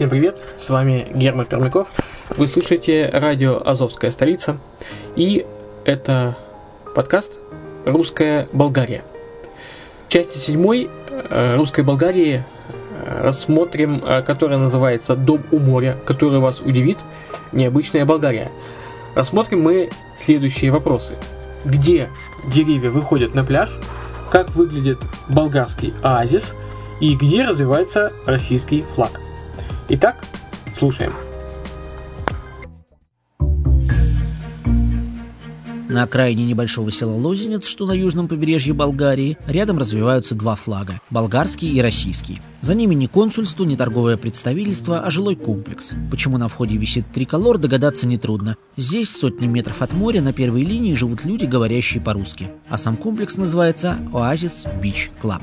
Всем привет, с вами Герман Пермяков. Вы слушаете радио «Азовская столица» и это подкаст «Русская Болгария». В части седьмой э, «Русской Болгарии» рассмотрим, э, которая называется «Дом у моря», который вас удивит, необычная Болгария. Рассмотрим мы следующие вопросы. Где деревья выходят на пляж? Как выглядит болгарский оазис? И где развевается российский флаг? Итак, слушаем. На окраине небольшого села Лозенец, что на южном побережье Болгарии, рядом развеваются два флага – болгарский и российский. За ними не консульство, не торговое представительство, а жилой комплекс. Почему на входе висит триколор, догадаться нетрудно. Здесь, в сотне метров от моря, на первой линии живут люди, говорящие по-русски. А сам комплекс называется «Oasis Beach Club».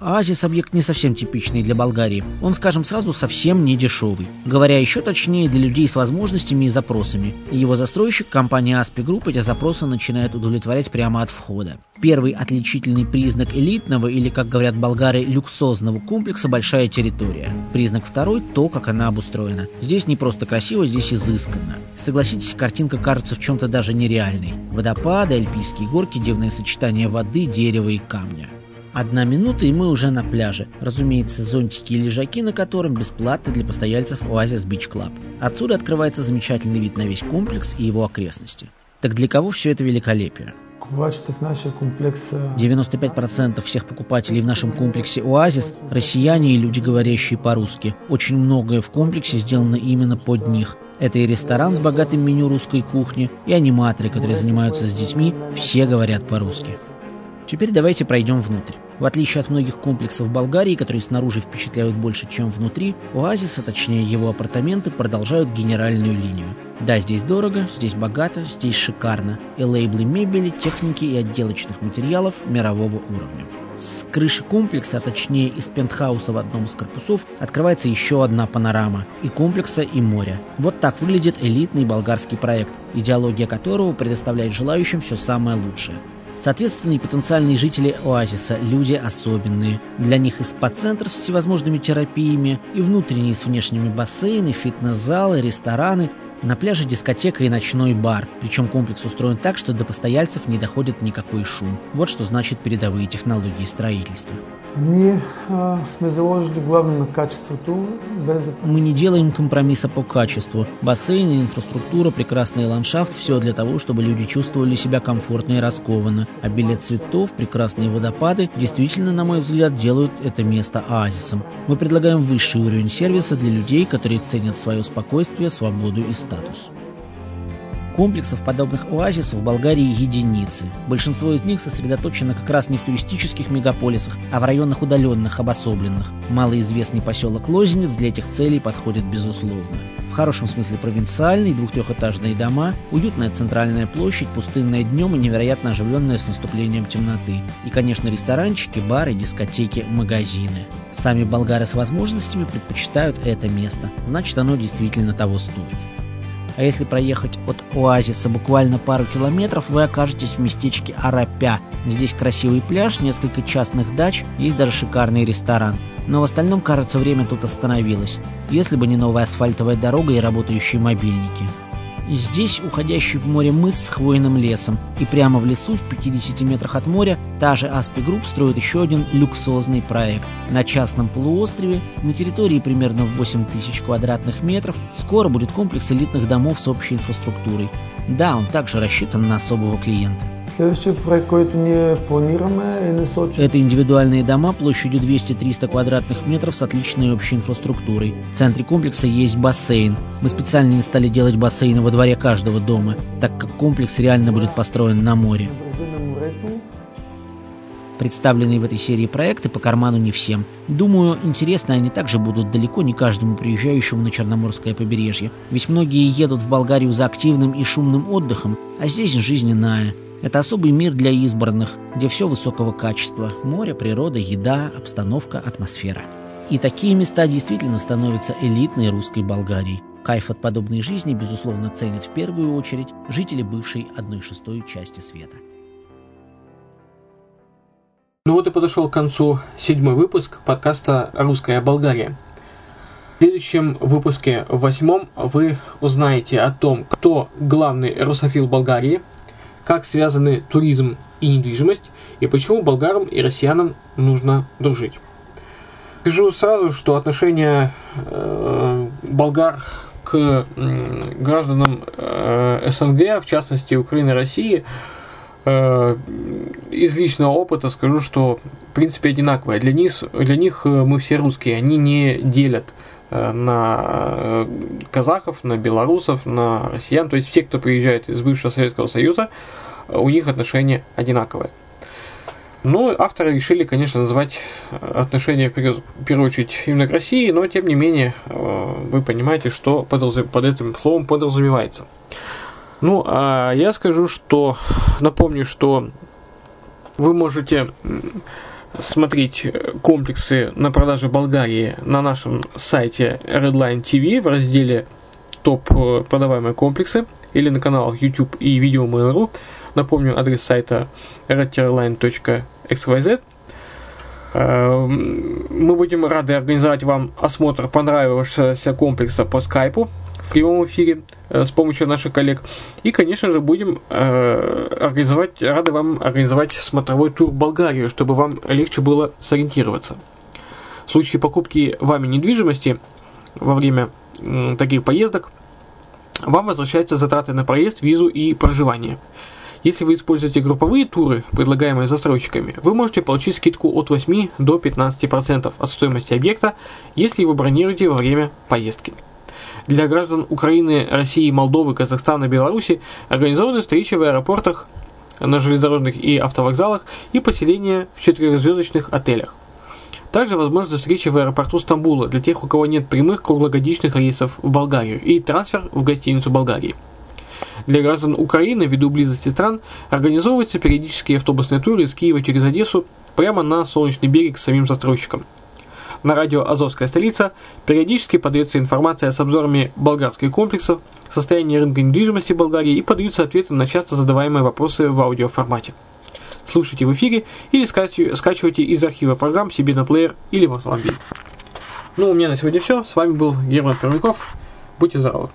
Оазис – объект не совсем типичный для Болгарии. Он, скажем сразу, совсем не дешевый. Говоря еще точнее, для людей с возможностями и запросами. Его застройщик, компания Aspi Group, эти запросы начинает удовлетворять прямо от входа. Первый отличительный признак элитного, или, как говорят болгары, люксозного комплекса – большая территория. Признак второй – то, как она обустроена. Здесь не просто красиво, здесь изысканно. Согласитесь, картинка кажется в чем-то даже нереальной. Водопады, альпийские горки, дивное сочетание воды, дерева и камня. Одна минута, и мы уже на пляже. Разумеется, зонтики и лежаки на котором бесплатны для постояльцев Oasis Beach Club. Отсюда открывается замечательный вид на весь комплекс и его окрестности. Так для кого все это великолепие? 95% всех покупателей в нашем комплексе «Оазис» – россияне и люди, говорящие по-русски. Очень многое в комплексе сделано именно под них. Это и ресторан с богатым меню русской кухни, и аниматоры, которые занимаются с детьми, все говорят по-русски. Теперь давайте пройдем внутрь. В отличие от многих комплексов Болгарии, которые снаружи впечатляют больше, чем внутри, оазиса, точнее его апартаменты, продолжают генеральную линию. Да, здесь дорого, здесь богато, здесь шикарно. И лейблы мебели, техники и отделочных материалов мирового уровня. С крыши комплекса, а точнее из пентхауса в одном из корпусов, открывается еще одна панорама и комплекса, и моря. Вот так выглядит элитный болгарский проект, идеология которого предоставляет желающим все самое лучшее. Соответственно, и потенциальные жители оазиса – люди особенные. Для них и спа-центр с всевозможными терапиями, и внутренние с внешними бассейны, фитнес-залы, рестораны На пляже дискотека и ночной бар, причем комплекс устроен так, что до постояльцев не доходит никакой шум. Вот что значит передовые технологии строительства. Ние а, сме заложили главно на качеството, без да... Мы не делаем компромисса по качеству. Бассейны, инфраструктура, прекрасный ландшафт – все для того, чтобы люди чувствовали себя комфортно и раскованно. Обилие цветов, прекрасные водопады действительно, на мой взгляд, делают это место оазисом. Мы предлагаем высший уровень сервиса для людей, которые ценят свое спокойствие, свободу и статус. Комплексов, подобных оазису, в Болгарии единицы. Большинство из них сосредоточено как раз не в туристических мегаполисах, а в районах удаленных, обособленных. Малоизвестный поселок Лозенец для этих целей подходит безусловно. В хорошем смысле провинциальный, двухтрехэтажные дома, уютная центральная площадь, пустынная днем и невероятно оживленная с наступлением темноты. И, конечно, ресторанчики, бары, дискотеки, магазины. Сами болгары с возможностями предпочитают это место, значит оно действительно того стоит. А если проехать от оазиса буквально пару километров, вы окажетесь в местечке Арапя. Здесь красивый пляж, несколько частных дач, есть даже шикарный ресторан. Но в остальном, кажется, время тут остановилось, если бы не новая асфальтовая дорога и работающие мобильники. Здесь уходящий в море мыс с хвойным лесом, и прямо в лесу в 50 метрах от моря та же Aspi Group строит еще один люксозный проект. На частном полуострове, на территории примерно в 8 тысяч квадратных метров, скоро будет комплекс элитных домов с общей инфраструктурой. Да, он также рассчитан на особого клиента. Следващия проект, който ние планираме е насочен... Это индивидуальные дома площадью 200-300 квадратных метров с отличной общей инфраструктурой. В центре комплекса есть бассейн. Мы специально не стали делать бассейны во дворе каждого дома, так как комплекс реально будет построен на море. Представленные в этой серии проекты по карману не всем. Думаю, интересны они также будут далеко не каждому приезжающему на Черноморское побережье. Ведь многие едут в Болгарию за активным и шумным отдыхом, а здесь жизнь иная. Это особый мир для избранных, где все высокого качества. Море, природа, еда, обстановка, атмосфера. И такие места действительно становятся элитной русской Болгарией. Кайф от подобной жизни, безусловно, ценят в первую очередь жители бывшей 1 шестой части света. Ну вот и подошел к концу седьмой выпуск подкаста «Русская Болгария». В следующем выпуске, в восьмом, вы узнаете о том, кто главный русофил Болгарии, как связаны туризм и недвижимость, и почему болгарам и россиянам нужно дружить. Скажу сразу, что отношение э, болгар к м, гражданам э, СНГ, в частности Украины и России, э, из личного опыта скажу, что в принципе одинаковое. Для них, для них э, мы все русские, они не делят э, на э, казахов, на белорусов, на россиян. То есть все, кто приезжает из бывшего Советского Союза, э, у них отношения одинаковые. Ну, авторы решили, конечно, назвать э, отношения в первую очередь именно к России, но тем не менее э, вы понимаете, что под этим словом подразумевается. Ну, а я скажу, что напомню, что вы можете смотреть э, комплексы на продаже Болгарии на нашем сайте Redline TV в разделе топ э, продаваемые комплексы или на каналах YouTube и видео Mail.ru. Напомню, адрес сайта redtireline.xyz. Э, Мы будем рады организовать вам осмотр понравившегося комплекса по скайпу в прямом эфире э, с помощью наших коллег. И, конечно же, будем э, организовать, рады вам организовать смотровой тур в Болгарию, чтобы вам легче было сориентироваться. В случае покупки вами недвижимости во время таких поездок вам возвращаются затраты на проезд, визу и проживание. Если вы используете групповые туры, предлагаемые застройщиками, вы можете получить скидку от 8 до 15% от стоимости объекта, если вы бронируете во время поездки. Для граждан Украины, России, Молдовы, Казахстана, Беларуси организованы встречи в аэропортах, на железнодорожных и автовокзалах и поселения в четырехзвездочных отелях. Также возможна встреча в аэропорту Стамбула для тех, у кого нет прямых круглогодичных рейсов в Болгарию и трансфер в гостиницу Болгарии. Для граждан Украины, ввиду близости стран, организовываются периодические автобусные туры из Киева через Одессу прямо на солнечный берег с самим застройщиком. На радио «Азовская столица» периодически подается информация с обзорами болгарских комплексов, состояния рынка недвижимости Болгарии и подаются ответы на часто задаваемые вопросы в аудиоформате. Слушайте в эфире или скачивайте из архива программ себе на плеер или в автомобиль. Ну, у меня на сегодня все. С вами был Герман Пермяков. Будьте здоровы.